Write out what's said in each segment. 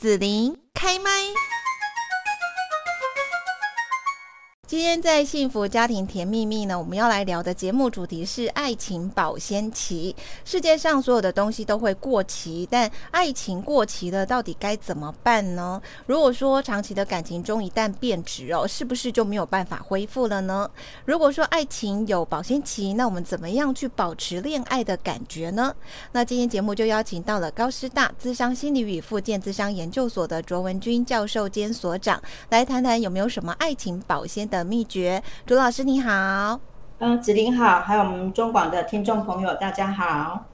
子琳开麦。今天在幸福家庭甜蜜蜜呢，我们要来聊的节目主题是爱情保鲜期。世界上所有的东西都会过期，但爱情过期了，到底该怎么办呢？如果说长期的感情中一旦变质哦，是不是就没有办法恢复了呢？如果说爱情有保鲜期，那我们怎么样去保持恋爱的感觉呢？那今天节目就邀请到了高师大资商心理与附件资商研究所的卓文君教授兼所长，来谈谈有没有什么爱情保鲜的。秘诀，朱老师你好，嗯，子玲好，还有我们中广的听众朋友大家好。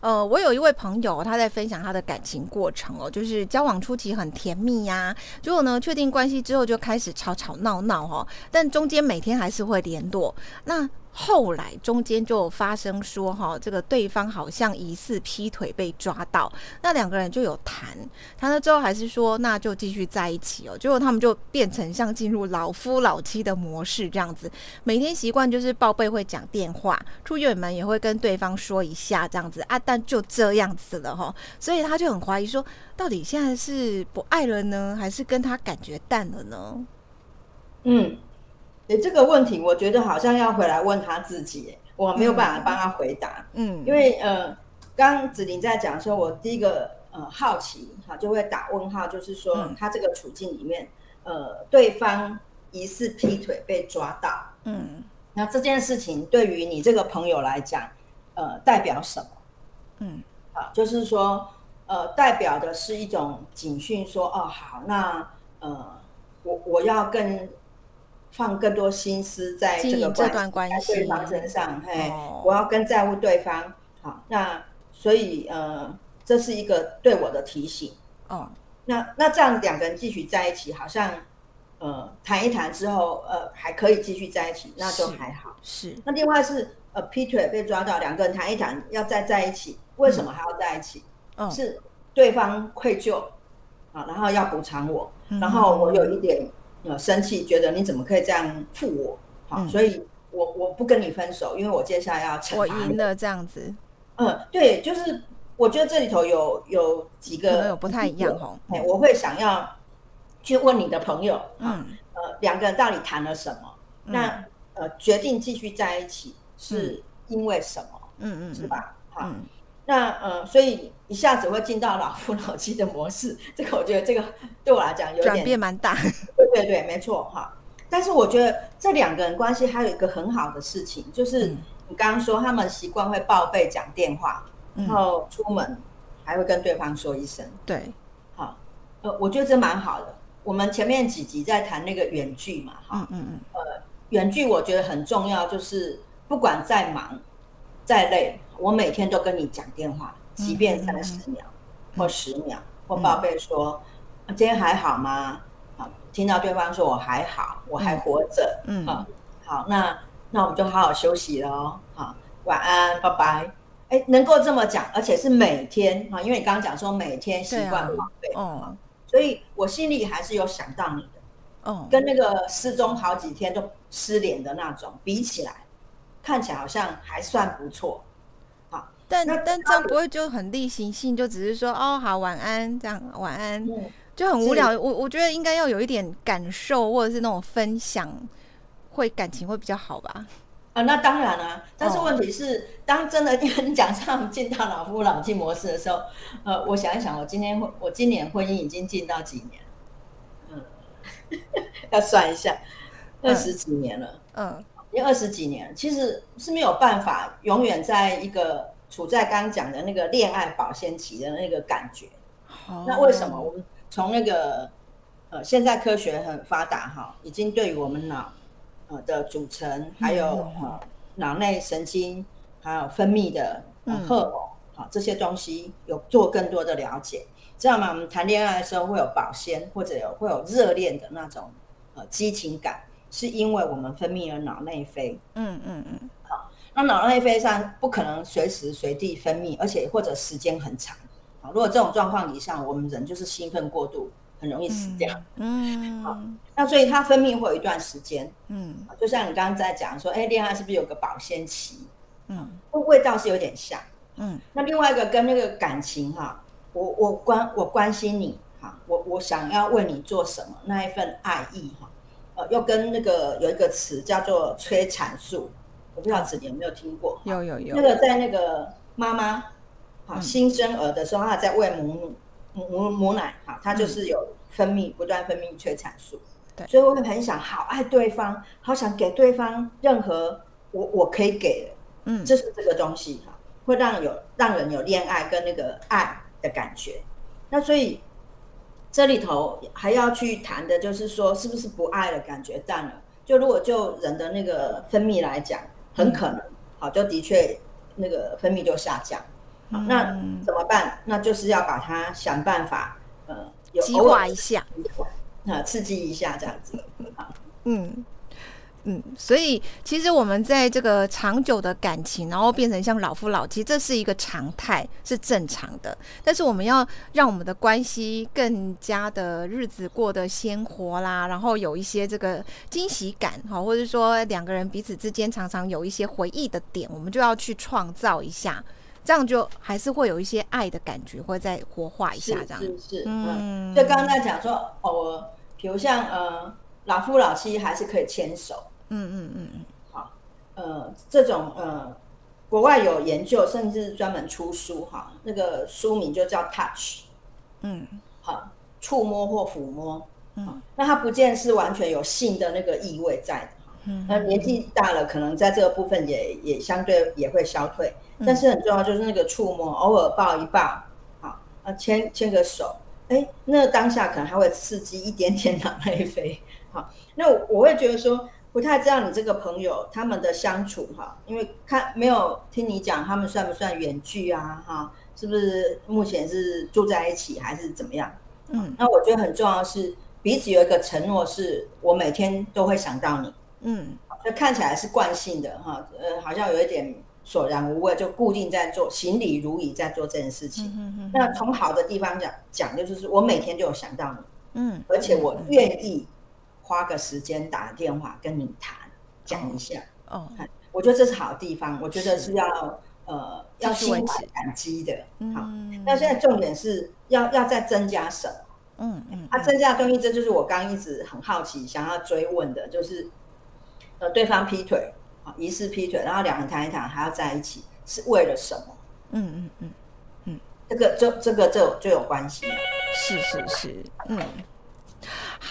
呃，我有一位朋友，他在分享他的感情过程哦，就是交往初期很甜蜜呀，结果呢，确定关系之后就开始吵吵闹闹哦，但中间每天还是会联络。那后来中间就发生说哈，这个对方好像疑似劈腿被抓到，那两个人就有谈，谈了之后还是说那就继续在一起哦。结果他们就变成像进入老夫老妻的模式这样子，每天习惯就是报备会讲电话，出远门也会跟对方说一下这样子啊，但就这样子了哈，所以他就很怀疑说，到底现在是不爱了呢，还是跟他感觉淡了呢？嗯。诶，这个问题我觉得好像要回来问他自己，我没有办法帮他回答。嗯，因为呃，刚子玲在讲说，我第一个呃好奇哈，就会打问号，就是说他这个处境里面，呃，对方疑似劈腿被抓到，嗯，那这件事情对于你这个朋友来讲，呃，代表什么？嗯，啊，就是说，呃，代表的是一种警讯，说哦，好，那呃，我我要跟。放更多心思在这个关系对方身上，嘿，我要更在乎对方，好，那所以呃，这是一个对我的提醒，哦，那那这样两个人继续在一起，好像呃谈一谈之后，呃还可以继续在一起，那就还好，是。那另外是呃劈腿被抓到，两个人谈一谈要再在一起，为什么还要在一起？嗯。是对方愧疚啊，然后要补偿我，然后我有一点。呃，生气，觉得你怎么可以这样负我？好，所以我我不跟你分手，因为我接下来要惩罚我赢了这样子。嗯，对，就是我觉得这里头有有几个有不太一样哦。哎，我会想要去问你的朋友，嗯，呃，两个人到底谈了什么？那呃，决定继续在一起是因为什么？嗯嗯，是吧？好。那呃，所以一下子会进到老夫老妻的模式，这个我觉得这个对我来讲有点转变蛮大。对对对，没错哈。但是我觉得这两个人关系还有一个很好的事情，就是你刚刚说他们习惯会报备讲电话，然后出门还会跟对方说一声。对，好，呃，我觉得这蛮好的。我们前面几集在谈那个远距嘛，哈，嗯嗯，呃，远距我觉得很重要，就是不管再忙再累。我每天都跟你讲电话，即便三十秒或十秒，或报备说今天还好吗？好，听到对方说我还好，我还活着，嗯，好，好，那那我们就好好休息喽，好，晚安，拜拜。哎，能够这么讲，而且是每天啊，因为你刚刚讲说每天习惯报备，哦，所以我心里还是有想到你的，哦，跟那个失踪好几天都失联的那种比起来，看起来好像还算不错。但但这样不会就很例行性，就只是说哦好晚安这样晚安，就很无聊。我我觉得应该要有一点感受或者是那种分享，会感情会比较好吧？啊，那当然了。但是问题是，当真的跟你讲上进到老夫老妻模式的时候，呃，我想一想，我今天我今年婚姻已经进到几年？嗯，要算一下，二十几年了。嗯，已经二十几年，其实是没有办法永远在一个。处在刚刚讲的那个恋爱保鲜期的那个感觉，那为什么我们从那个呃，现在科学很发达哈，已经对于我们脑呃的组成，还有脑内神经，还有分泌的荷尔蒙，好这些东西有做更多的了解，知道吗？我们谈恋爱的时候会有保鲜，或者有会有热恋的那种呃激情感，是因为我们分泌了脑内啡。嗯嗯嗯。好那脑内啡上不可能随时随地分泌，而且或者时间很长。好，如果这种状况底下，我们人就是兴奋过度，很容易死掉。嗯，好，那所以它分泌会有一段时间。嗯，就像你刚刚在讲说，哎，恋爱是不是有个保鲜期？嗯，味道是有点像。嗯，那另外一个跟那个感情哈，我我关我关心你，哈，我我想要为你做什么那一份爱意哈，呃，又跟那个有一个词叫做催产素，我不知道子你有没有听过？有有有。那个在那个妈妈好新生儿的时候，他在喂母乳母母母奶哈，他就是有分泌不断分泌催产素，对，所以我会很想好爱对方，好想给对方任何我我可以给的，嗯，这是这个东西哈。会让有让人有恋爱跟那个爱的感觉，那所以这里头还要去谈的就是说，是不是不爱的感觉淡了？就如果就人的那个分泌来讲，很可能好，就的确那个分泌就下降。那怎么办？那就是要把它想办法，呃，激化一下，啊，刺激一下这样子，嗯。嗯，所以其实我们在这个长久的感情，然后变成像老夫老妻，这是一个常态，是正常的。但是我们要让我们的关系更加的日子过得鲜活啦，然后有一些这个惊喜感哈，或者说两个人彼此之间常常有一些回忆的点，我们就要去创造一下，这样就还是会有一些爱的感觉，会再活化一下这样。是是，嗯。就刚刚在讲说，偶尔，比如像呃老夫老妻还是可以牵手。嗯嗯嗯嗯，好，呃，这种呃，国外有研究，甚至专门出书哈，那个书名就叫 Touch，嗯，好，触摸或抚摸，嗯，那它不见是完全有性的那个意味在的哈，嗯，那年纪大了，可能在这个部分也也相对也会消退，但是很重要就是那个触摸，偶尔抱一抱，好，啊，牵牵个手，哎，那当下可能还会刺激一点点脑内啡，好，那我会觉得说。不太知道你这个朋友他们的相处哈，因为看没有听你讲他们算不算远距啊哈？是不是目前是住在一起还是怎么样？嗯，那我觉得很重要是彼此有一个承诺，是我每天都会想到你。嗯，就看起来是惯性的哈，呃，好像有一点索然无味，就固定在做，行礼如仪在做这件事情。嗯嗯那从好的地方讲讲，就是我每天就有想到你。嗯，而且我愿意。花个时间打电话跟你谈，讲一下哦。我觉得这是好地方，我觉得是要呃要心怀感激的。好，那现在重点是要要再增加什么？嗯嗯，他增加的东西，这就是我刚一直很好奇想要追问的，就是呃对方劈腿啊，疑似劈腿，然后两人谈一谈还要在一起，是为了什么？嗯嗯嗯嗯，这个这这个就就有关系。是是是，嗯。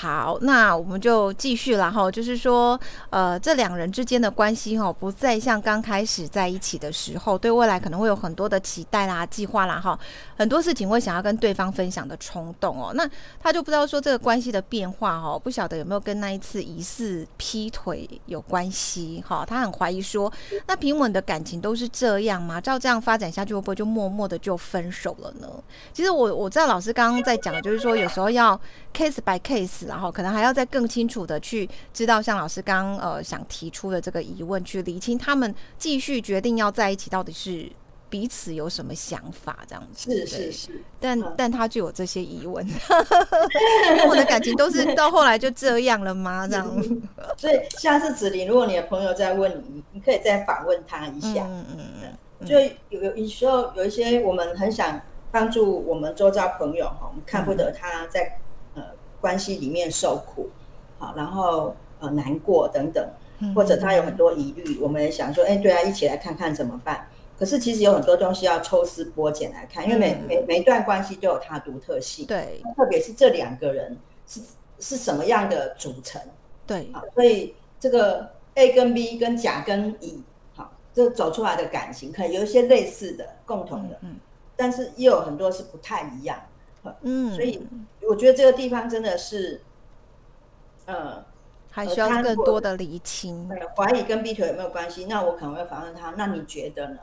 好，那我们就继续了哈，就是说，呃，这两人之间的关系哈，不再像刚开始在一起的时候，对未来可能会有很多的期待啦、计划啦哈，很多事情会想要跟对方分享的冲动哦。那他就不知道说这个关系的变化哈，不晓得有没有跟那一次疑似劈腿有关系哈？他很怀疑说，那平稳的感情都是这样吗？照这样发展下去，会不会就默默的就分手了呢？其实我我知道老师刚刚在讲，就是说有时候要 case by case。然后可能还要再更清楚的去知道，像老师刚呃想提出的这个疑问，去理清他们继续决定要在一起，到底是彼此有什么想法这样子。是是是，但但他就有这些疑问，我的感情都是 到后来就这样了吗？这样。所以下次子林，如果你的朋友再问你，你可以再反问他一下。嗯嗯嗯。就有有有时候有一些我们很想帮助我们周遭朋友哈，我们看不得他在。关系里面受苦，好，然后呃难过等等，或者他有很多疑虑，我们也想说，哎，对啊，一起来看看怎么办？可是其实有很多东西要抽丝剥茧来看，因为每每每一段关系都有它独特性，对，特别是这两个人是是什么样的组成，对，好，所以这个 A 跟 B 跟甲跟乙，好，这走出来的感情可能有一些类似的、共同的，嗯，但是也有很多是不太一样。嗯，所以我觉得这个地方真的是，呃，还需要更多的厘清。怀疑跟劈腿有没有关系？那我可能会反问他：那你觉得呢？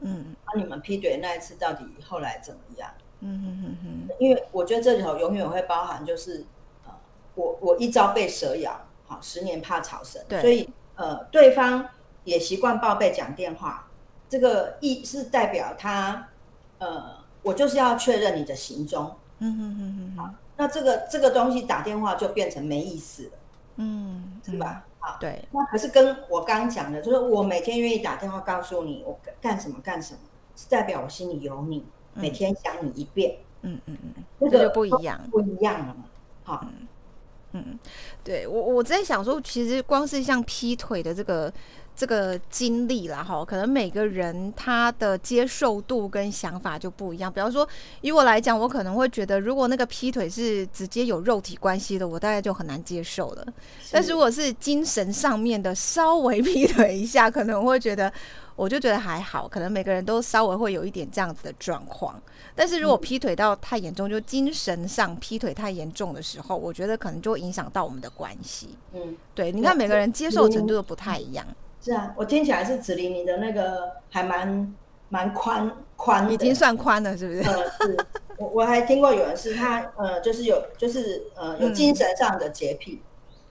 嗯，那你们劈腿那一次到底后来怎么样？嗯哼哼哼。因为我觉得这里头永远会包含，就是呃，我我一朝被蛇咬，好，十年怕草绳。所以呃，对方也习惯报备讲电话，这个意是代表他呃。我就是要确认你的行踪，嗯嗯嗯嗯，好，那这个这个东西打电话就变成没意思了，嗯，是吧？好，对，那可是跟我刚刚讲的，就是我每天愿意打电话告诉你我干什么干什么，是代表我心里有你，每天想你一遍，嗯嗯嗯，那个就不一样。不一样了嘛。好，嗯，对我我在想说，其实光是像劈腿的这个这个经历啦，哈，可能每个人他的接受度跟想法就不一样。比方说，以我来讲，我可能会觉得，如果那个劈腿是直接有肉体关系的，我大概就很难接受了。但是如果是精神上面的，稍微劈腿一下，可能会觉得。我就觉得还好，可能每个人都稍微会有一点这样子的状况。但是如果劈腿到太严重，就精神上劈腿太严重的时候，我觉得可能就会影响到我们的关系。嗯，对，你看每个人接受程度都不太一样。是啊，我听起来是子琳，你的那个还蛮蛮宽宽，已经算宽了，是不是？呃，是我我还听过有人是他呃，就是有就是呃有精神上的洁癖。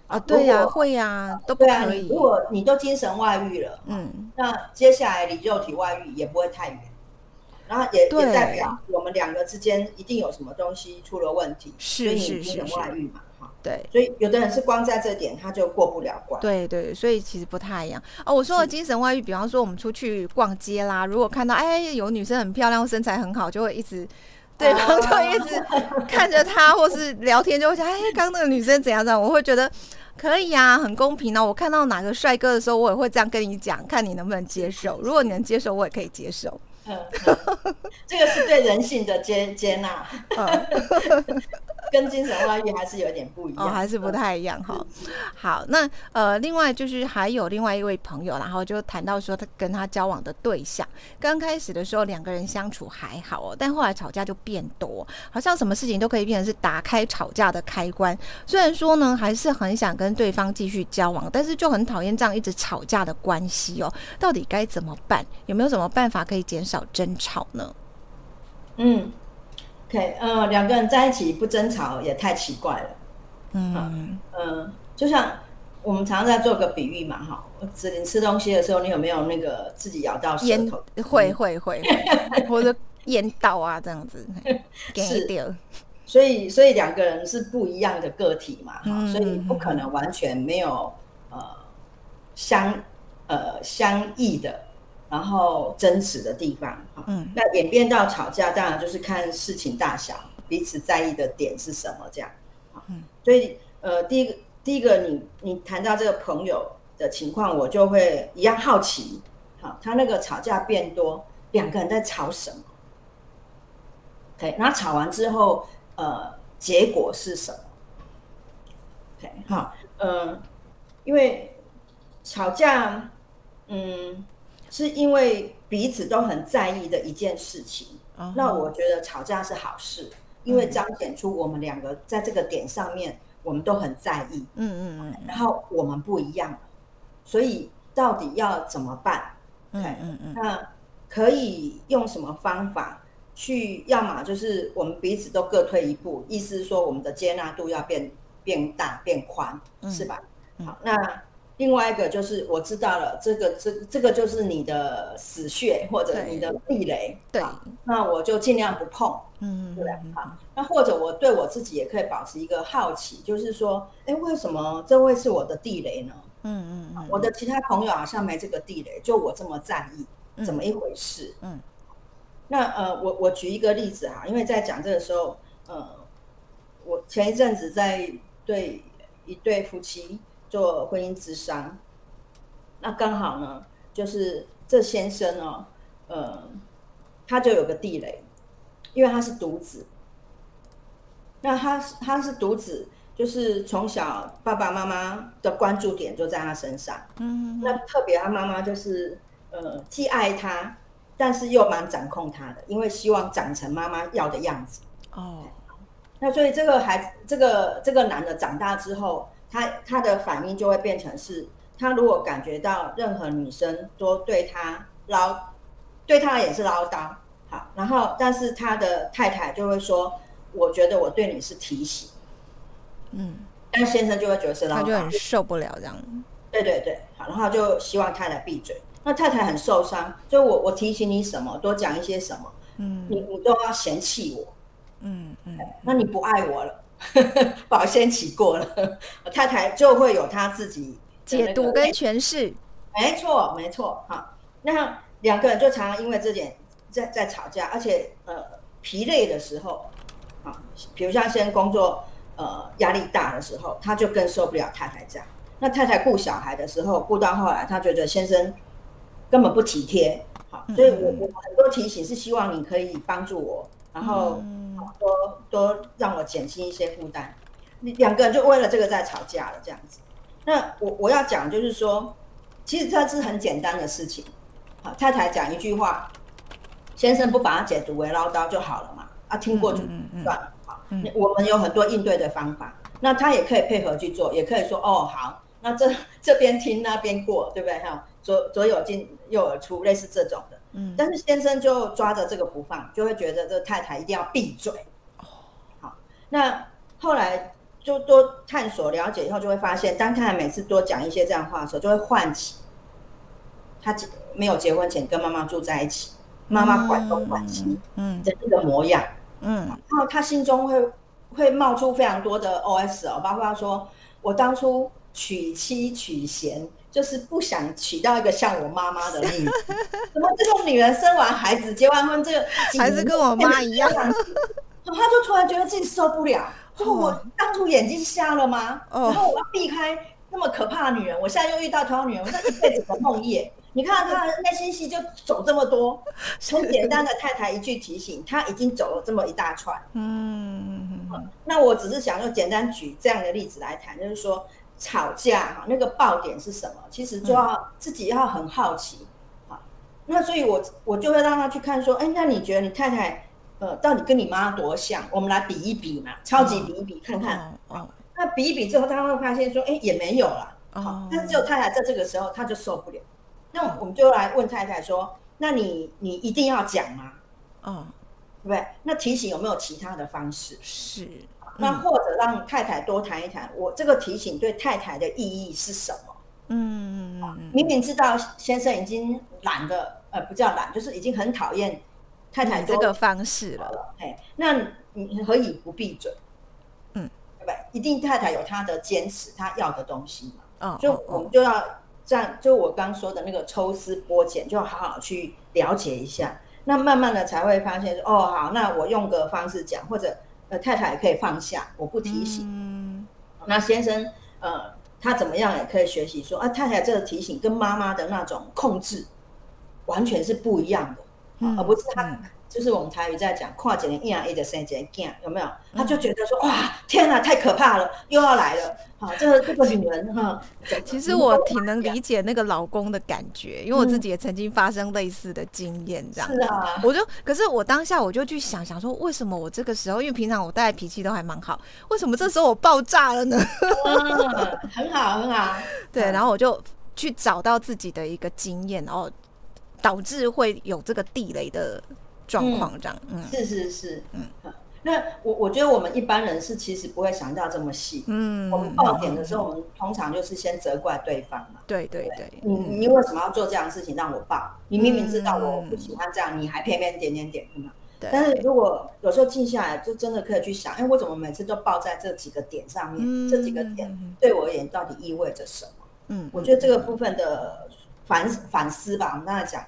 啊，对呀，会呀，都不可以。如果你都精神外遇了，嗯，那接下来离肉体外遇也不会太远，然后也也代表我们两个之间一定有什么东西出了问题，所以你精神外遇嘛，哈，对。所以有的人是光在这点他就过不了关，对对，所以其实不太一样。哦，我说的精神外遇，比方说我们出去逛街啦，如果看到哎有女生很漂亮，身材很好，就会一直。对方就一直看着她，或是聊天，就会想：哎，刚那个女生怎样怎样？我会觉得可以啊，很公平啊。我看到哪个帅哥的时候，我也会这样跟你讲，看你能不能接受。如果你能接受，我也可以接受。嗯，这个是对人性的接接纳。跟精神外遇还是有点不一样，还是不太一样哈。好，那呃，另外就是还有另外一位朋友，然后就谈到说他跟他交往的对象，刚开始的时候两个人相处还好哦，但后来吵架就变多，好像什么事情都可以变成是打开吵架的开关。虽然说呢，还是很想跟对方继续交往，但是就很讨厌这样一直吵架的关系哦。到底该怎么办？有没有什么办法可以减少争吵呢？嗯。OK，呃，两个人在一起不争吵也太奇怪了。嗯嗯，就像我们常常在做个比喻嘛，哈，子林吃东西的时候，你有没有那个自己咬到舌头？会会会，或者咽到啊这样子。是，所以所以两个人是不一样的个体嘛，哈，所以不可能完全没有呃相呃相异的。然后争执的地方，嗯，那演变到吵架，当然就是看事情大小，彼此在意的点是什么，这样，嗯，所以呃，第一个，第一个，你你谈到这个朋友的情况，我就会一样好奇，好，他那个吵架变多，两个人在吵什么？OK，那吵完之后，呃，结果是什么？OK，好，嗯，因为吵架，嗯。是因为彼此都很在意的一件事情，那我觉得吵架是好事，因为彰显出我们两个在这个点上面我们都很在意，嗯嗯嗯，然后我们不一样，所以到底要怎么办？嗯嗯嗯，那可以用什么方法去？要么就是我们彼此都各退一步，意思是说我们的接纳度要变变大变宽，是吧？好，那。另外一个就是我知道了，这个这这个就是你的死穴或者你的地雷，对，那我就尽量不碰，嗯，对，好，那或者我对我自己也可以保持一个好奇，就是说，哎，为什么这会是我的地雷呢？嗯嗯，我的其他朋友好像没这个地雷，就我这么在意，怎么一回事？嗯，那呃，我我举一个例子哈，因为在讲这个时候，呃，我前一阵子在对一对夫妻。做婚姻之商，那刚好呢，就是这先生哦，呃，他就有个地雷，因为他是独子。那他他是独子，就是从小爸爸妈妈的关注点就在他身上。嗯。那特别他妈妈就是呃，既爱他，但是又蛮掌控他的，因为希望长成妈妈要的样子。哦。那所以这个孩子，这个这个男的长大之后。他他的反应就会变成是，他如果感觉到任何女生都对他唠，对他也是唠叨，好，然后但是他的太太就会说，我觉得我对你是提醒，嗯，但先生就会觉得是唠叨，他就很受不了这样，对对对，好，然后就希望太太闭嘴，那太太很受伤，就我我提醒你什么，多讲一些什么，嗯，你你都要嫌弃我，嗯嗯，那你不爱我了。保鲜期过了，太太就会有他自己解读跟诠释。没错，没错。好，那两个人就常常因为这点在在吵架，而且呃疲累的时候，啊，比如像现在工作呃压力大的时候，他就更受不了太太这样。那太太顾小孩的时候，顾到后来，他觉得先生根本不体贴，好，所以我我很多提醒是希望你可以帮助我，然后多多让我减轻一些负担。两个人就为了这个在吵架了，这样子。那我我要讲就是说，其实这是很简单的事情。好，太太讲一句话，先生不把它解读为唠叨就好了嘛，啊，听过就算了。好，我们有很多应对的方法，那他也可以配合去做，也可以说哦好，那这 这边听那边过，对不对？哈，左左有进右耳出，类似这种的。嗯，但是先生就抓着这个不放，就会觉得这太太一定要闭嘴。哦，好，那后来。就多探索了解以后，就会发现，当太太每次多讲一些这样话的时候，就会唤起他没有结婚前跟妈妈住在一起，妈妈管东管西，嗯，的那个模样，嗯，然后他心中会会冒出非常多的 OS 哦，包括说我当初娶妻娶贤，就是不想娶到一个像我妈妈的例子，怎么这种女人生完孩子结完婚，这个还是跟我妈一样，他就突然觉得自己受不了。说我当初眼睛瞎了吗？然后我要避开那么可怕的女人，我现在又遇到同样女人，我这一辈子的梦魇。你看他内心戏就走这么多，从简单的太太一句提醒，他已经走了这么一大串。嗯，那我只是想用简单举这样的例子来谈，就是说吵架哈，那个爆点是什么？其实就要自己要很好奇啊。那所以我我就会让他去看说，哎，那你觉得你太太？呃，到底跟你妈多像？我们来比一比嘛，超级比一比看看。哦，那比一比之后，他会发现说，哎，也没有了。哦，但是只有太太在这个时候，他就受不了。那我们就来问太太说，那你你一定要讲吗？嗯，对不对？那提醒有没有其他的方式？是。那或者让太太多谈一谈，我这个提醒对太太的意义是什么？嗯嗯嗯。明明知道先生已经懒的，呃，不叫懒，就是已经很讨厌。太太这个方式了，哎，那你何以不闭嘴？嗯，对不对？一定太太有她的坚持，她要的东西嘛。嗯，就我们就要这样，就我刚说的那个抽丝剥茧，就好好去了解一下。那慢慢的才会发现说，哦，好，那我用个方式讲，或者呃，太太也可以放下，我不提醒。嗯，那先生呃，他怎么样也可以学习说，啊，太太这个提醒跟妈妈的那种控制完全是不一样的。而不是他，就是我们台语在讲跨几年一样一的生几件，有没有？他就觉得说哇，天哪，太可怕了，又要来了。好，这个这个女人哈，其实我挺能理解那个老公的感觉，因为我自己也曾经发生类似的经验，这样。是啊，我就可是我当下我就去想想说，为什么我这个时候，因为平常我大概脾气都还蛮好，为什么这时候我爆炸了呢？很好，很好。对，然后我就去找到自己的一个经验，然后。导致会有这个地雷的状况，这样，嗯，是是是，嗯，那我我觉得我们一般人是其实不会想到这么细，嗯，我们爆点的时候，我们通常就是先责怪对方嘛，对对对，你你为什么要做这样的事情让我爆？你明明知道我不喜欢这样，你还偏偏点点点，对。但是如果有时候静下来，就真的可以去想，哎，我怎么每次都爆在这几个点上面？这几个点对我而言到底意味着什么？嗯，我觉得这个部分的。反反思吧，我们刚才讲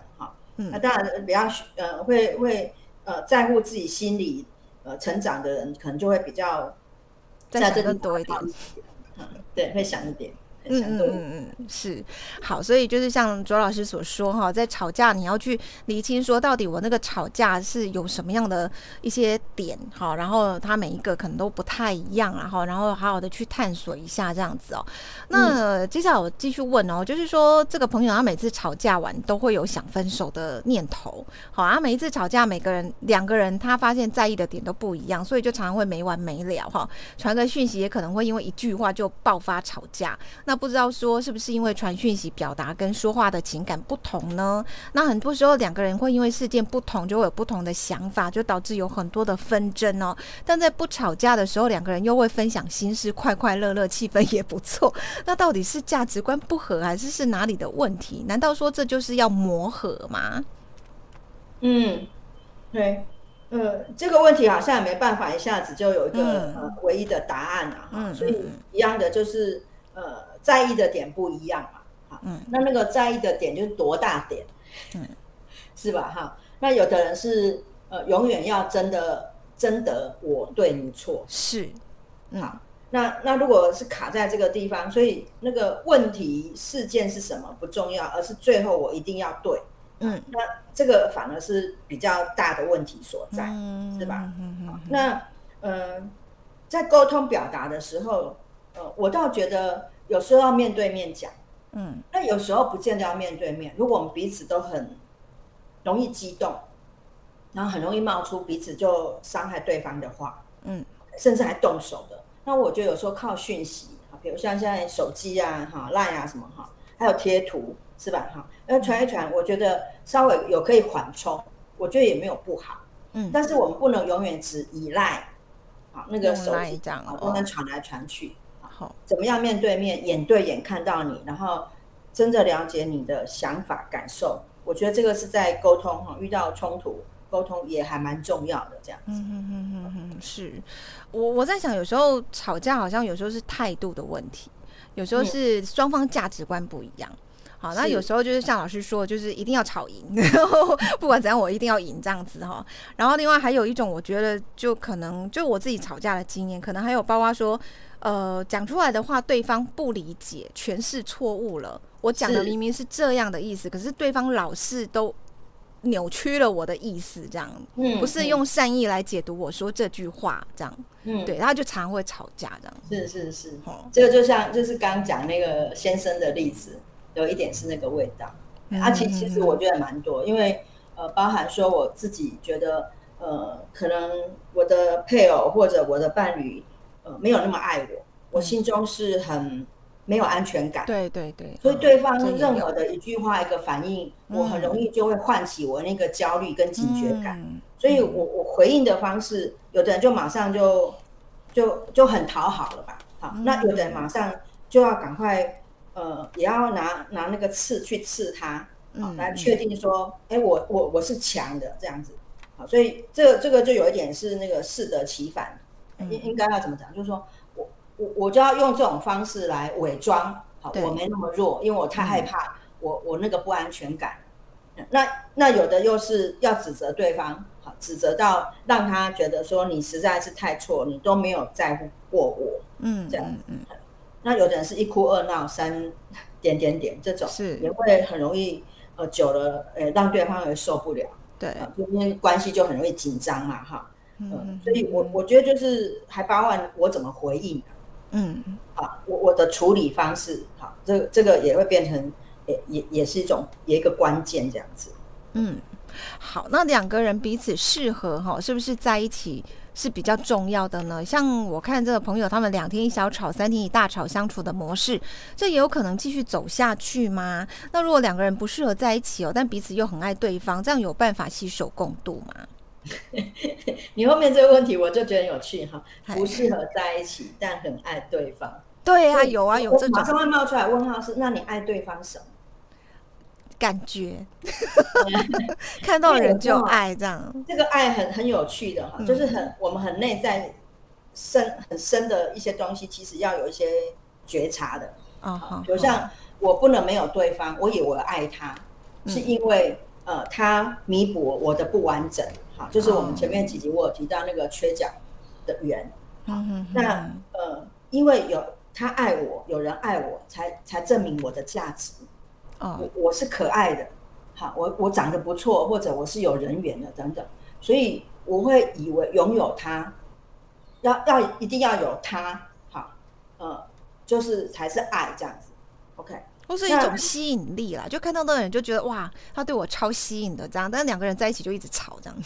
哈，那当然比较呃会会呃在乎自己心理呃成长的人，可能就会比较在这里多一点，嗯，对，会想一点。嗯嗯嗯嗯，是好，所以就是像卓老师所说哈，在吵架你要去厘清说到底我那个吵架是有什么样的一些点哈，然后他每一个可能都不太一样，然后然后好好的去探索一下这样子哦。那接下来我继续问哦，就是说这个朋友他每次吵架完都会有想分手的念头，好啊，每一次吵架每个人两个人他发现在意的点都不一样，所以就常常会没完没了哈，传个讯息也可能会因为一句话就爆发吵架，那。不知道说是不是因为传讯息表达跟说话的情感不同呢？那很多时候两个人会因为事件不同，就会有不同的想法，就导致有很多的纷争哦。但在不吵架的时候，两个人又会分享心事，快快乐乐，气氛也不错。那到底是价值观不合，还是是哪里的问题？难道说这就是要磨合吗？嗯，对，呃，这个问题好像也没办法一下子就有一个呃唯一的答案啊。嗯，所以一样的就是呃。在意的点不一样嘛，好，那那个在意的点就是多大点，嗯，是吧？哈，那有的人是呃，永远要真的征得我对你错。是，好，那那如果是卡在这个地方，所以那个问题事件是什么不重要，而是最后我一定要对。嗯，那这个反而是比较大的问题所在，是吧？那嗯，在沟通表达的时候，呃，我倒觉得有时候要面对面讲，嗯，那有时候不见得要面对面。如果我们彼此都很容易激动，然后很容易冒出彼此就伤害对方的话，嗯，甚至还动手的，那我觉得有时候靠讯息啊，比如像现在手机啊、哈、赖啊什么哈，还有贴图。是吧？哈，那传一传，我觉得稍微有可以缓冲，我觉得也没有不好。嗯，但是我们不能永远只依赖，好那个手机啊，不能传来传去。好，怎么样面对面、眼对眼看到你，然后真的了解你的想法感受？我觉得这个是在沟通哈，遇到冲突沟通也还蛮重要的。这样子，嗯嗯嗯嗯嗯，是我我在想，有时候吵架好像有时候是态度的问题，有时候是双方价值观不一样。好，那有时候就是像老师说，就是一定要吵赢，然后不管怎样，我一定要赢这样子哈。然后另外还有一种，我觉得就可能就我自己吵架的经验，可能还有包括说，呃，讲出来的话对方不理解，诠释错误了。我讲的明明是这样的意思，可是对方老是都扭曲了我的意思，这样，不是用善意来解读我说这句话，这样，嗯，对，他就常会吵架这样。是是是，这个就像就是刚讲那个先生的例子。有一点是那个味道，啊，其其实我觉得蛮多，因为呃，包含说我自己觉得，呃，可能我的配偶或者我的伴侣，呃，没有那么爱我，我心中是很没有安全感，对对对，所以对方任何的一句话一个反应，我很容易就会唤起我那个焦虑跟警觉感，所以我我回应的方式，有的人就马上就就就很讨好了吧，好，那有的人马上就要赶快。呃，也要拿拿那个刺去刺他，好来确定说，哎，我我我是强的这样子，好，所以这个这个就有一点是那个适得其反，应应该要怎么讲？就是说我我我就要用这种方式来伪装，好，我没那么弱，因为我太害怕，我我那个不安全感。那那有的又是要指责对方，好，指责到让他觉得说你实在是太错，你都没有在乎过我，嗯，这样，嗯。那有的人是一哭二闹三 点点点这种，是也会很容易呃久了，呃让对方也受不了，对，因为关系就很容易紧张嘛，哈，嗯，所以我我觉得就是还包含我怎么回应，嗯，好，我我的处理方式，好，这这个也会变成也也也是一种也一个关键这样子，嗯，好，那两个人彼此适合哈，是不是在一起？是比较重要的呢。像我看这个朋友，他们两天一小吵，三天一大吵相处的模式，这也有可能继续走下去吗？那如果两个人不适合在一起哦，但彼此又很爱对方，这样有办法携手共度吗？你后面这个问题我就觉得有趣哈，不适合在一起，但很爱对方。对啊，有啊，有这种。马上会冒出来问号是：那你爱对方什么？感觉 看到人就爱这样，这个爱很很有趣的哈，就是很我们很内在深很深的一些东西，其实要有一些觉察的啊。比如像我不能没有对方，我以为我爱他，是因为呃他弥补我的不完整，好，就是我们前面几集我有提到那个缺角的缘，嗯那呃因为有他爱我，有人爱我，才才证明我的价值。我我是可爱的，好，我我长得不错，或者我是有人缘的等等，所以我会以为拥有他，要要一定要有他，好，呃，就是才是爱这样子，OK，都是一种吸引力啦，就看到那个人就觉得哇，他对我超吸引的这样，但是两个人在一起就一直吵这样，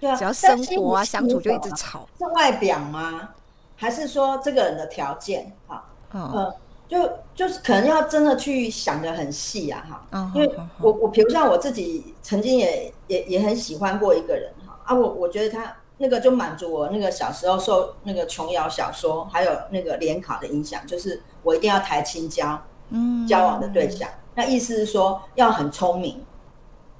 对啊，只要生活啊相处就一直吵，是外表吗？还是说这个人的条件？好，嗯。就就是可能要真的去想的很细啊，哈，因为我我比如像我自己曾经也也也很喜欢过一个人哈，啊，我我觉得他那个就满足我那个小时候受那个琼瑶小说还有那个联考的影响，就是我一定要抬青交，嗯，交往的对象，那意思是说要很聪明，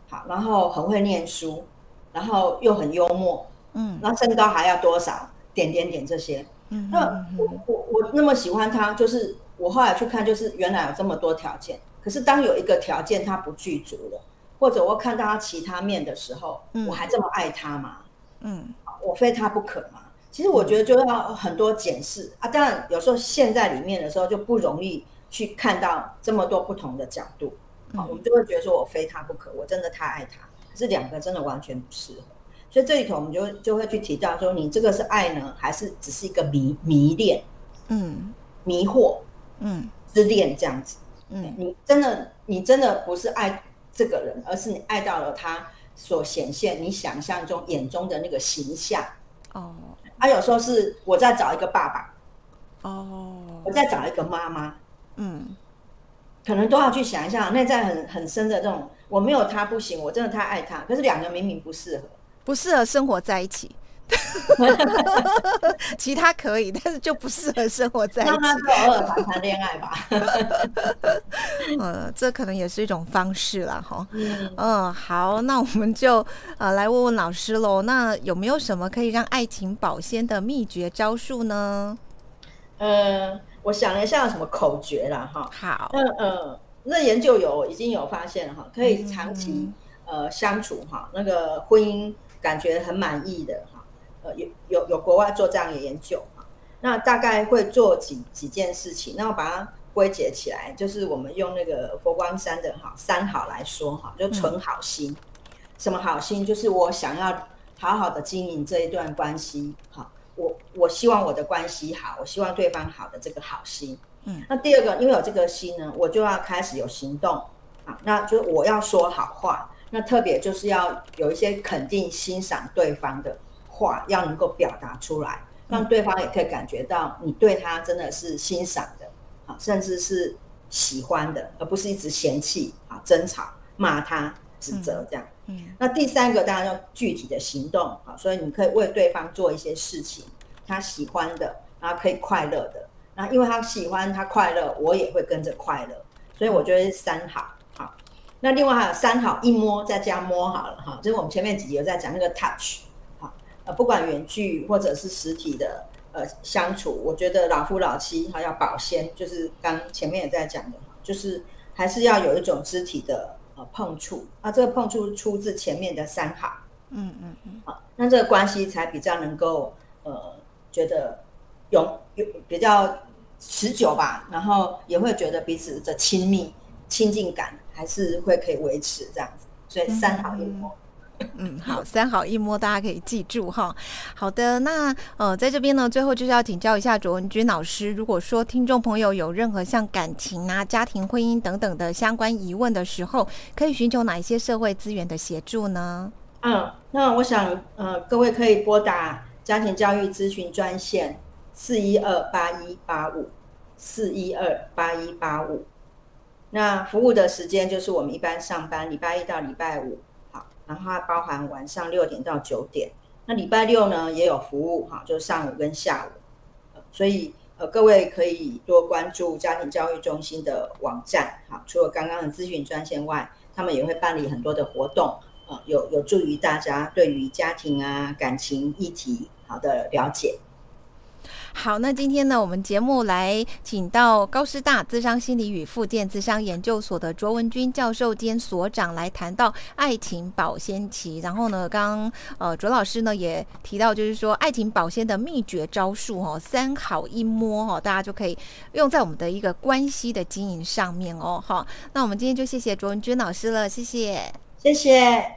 好，然后很会念书，然后又很幽默，嗯，那身高还要多少？点点点这些，嗯，那我我我那么喜欢他，就是。我后来去看，就是原来有这么多条件，可是当有一个条件他不具足了，或者我看到他其他面的时候，我还这么爱他吗？嗯，我非他不可嘛。其实我觉得就要很多检视啊。当然有时候陷在里面的时候就不容易去看到这么多不同的角度。好，我们就会觉得说我非他不可，我真的太爱他。可是两个真的完全不适合。所以这里头我们就就会去提到说，你这个是爱呢，还是只是一个迷迷恋？嗯，迷惑，嗯，之恋这样子。嗯，你真的你真的不是爱这个人，而是你爱到了他所显现你想象中眼中的那个形象。哦，啊，有时候是我在找一个爸爸。哦，我在找一个妈妈。嗯，可能都要去想一下内在很很深的这种，我没有他不行，我真的太爱他，可是两个明明不适合。不适合生活在一起，其他可以，但是就不适合生活在一起。偶尔谈谈恋爱吧。呃，这可能也是一种方式啦，哈。嗯，好，那我们就呃来问问老师喽。那有没有什么可以让爱情保鲜的秘诀招数呢？呃，我想了一下，有什么口诀啦哈？好，嗯嗯，那研究有已经有发现了哈，可以长期呃相处哈，那个婚姻。感觉很满意的哈，呃，有有有国外做这样的研究哈，那大概会做几几件事情，那我把它归结起来，就是我们用那个佛光山的哈三好来说哈，就存好心，什么好心？就是我想要好好的经营这一段关系，哈，我我希望我的关系好，我希望对方好的这个好心，嗯，那第二个，因为有这个心呢，我就要开始有行动，啊，那就是我要说好话。那特别就是要有一些肯定、欣赏对方的话，要能够表达出来，让对方也可以感觉到你对他真的是欣赏的，啊，甚至是喜欢的，而不是一直嫌弃、啊争吵、骂他、指责这样。嗯。那第三个当然要具体的行动，啊，所以你可以为对方做一些事情，他喜欢的，然后可以快乐的，那因为他喜欢他快乐，我也会跟着快乐，所以我觉得三好好。那另外还有三好一摸再加摸好了哈，就是我们前面几集有在讲那个 touch，好，呃，不管远距或者是实体的呃相处，我觉得老夫老妻哈要保鲜，就是刚前面也在讲的，就是还是要有一种肢体的呃碰触，啊，这个碰触出自前面的三好，嗯嗯嗯，好，那这个关系才比较能够呃觉得有有比较持久吧，然后也会觉得彼此的亲密亲近感。还是会可以维持这样子，所以三好一摸，嗯，好，三好一摸，大家可以记住哈。好的，那呃，在这边呢，最后就是要请教一下卓文君老师，如果说听众朋友有任何像感情啊、家庭、婚姻等等的相关疑问的时候，可以寻求哪一些社会资源的协助呢？嗯，那我想呃，各位可以拨打家庭教育咨询专线四一二八一八五四一二八一八五。那服务的时间就是我们一般上班礼拜一到礼拜五，好，然后它包含晚上六点到九点。那礼拜六呢也有服务，哈，就上午跟下午。所以呃，各位可以多关注家庭教育中心的网站，好，除了刚刚的咨询专线外，他们也会办理很多的活动，呃，有有助于大家对于家庭啊感情议题好的了解。好，那今天呢，我们节目来请到高师大资商心理与附件资商研究所的卓文君教授兼所长来谈到爱情保鲜期。然后呢，刚呃卓老师呢也提到，就是说爱情保鲜的秘诀招数哦，三好一摸哦，大家就可以用在我们的一个关系的经营上面哦。好，那我们今天就谢谢卓文君老师了，谢谢，谢谢。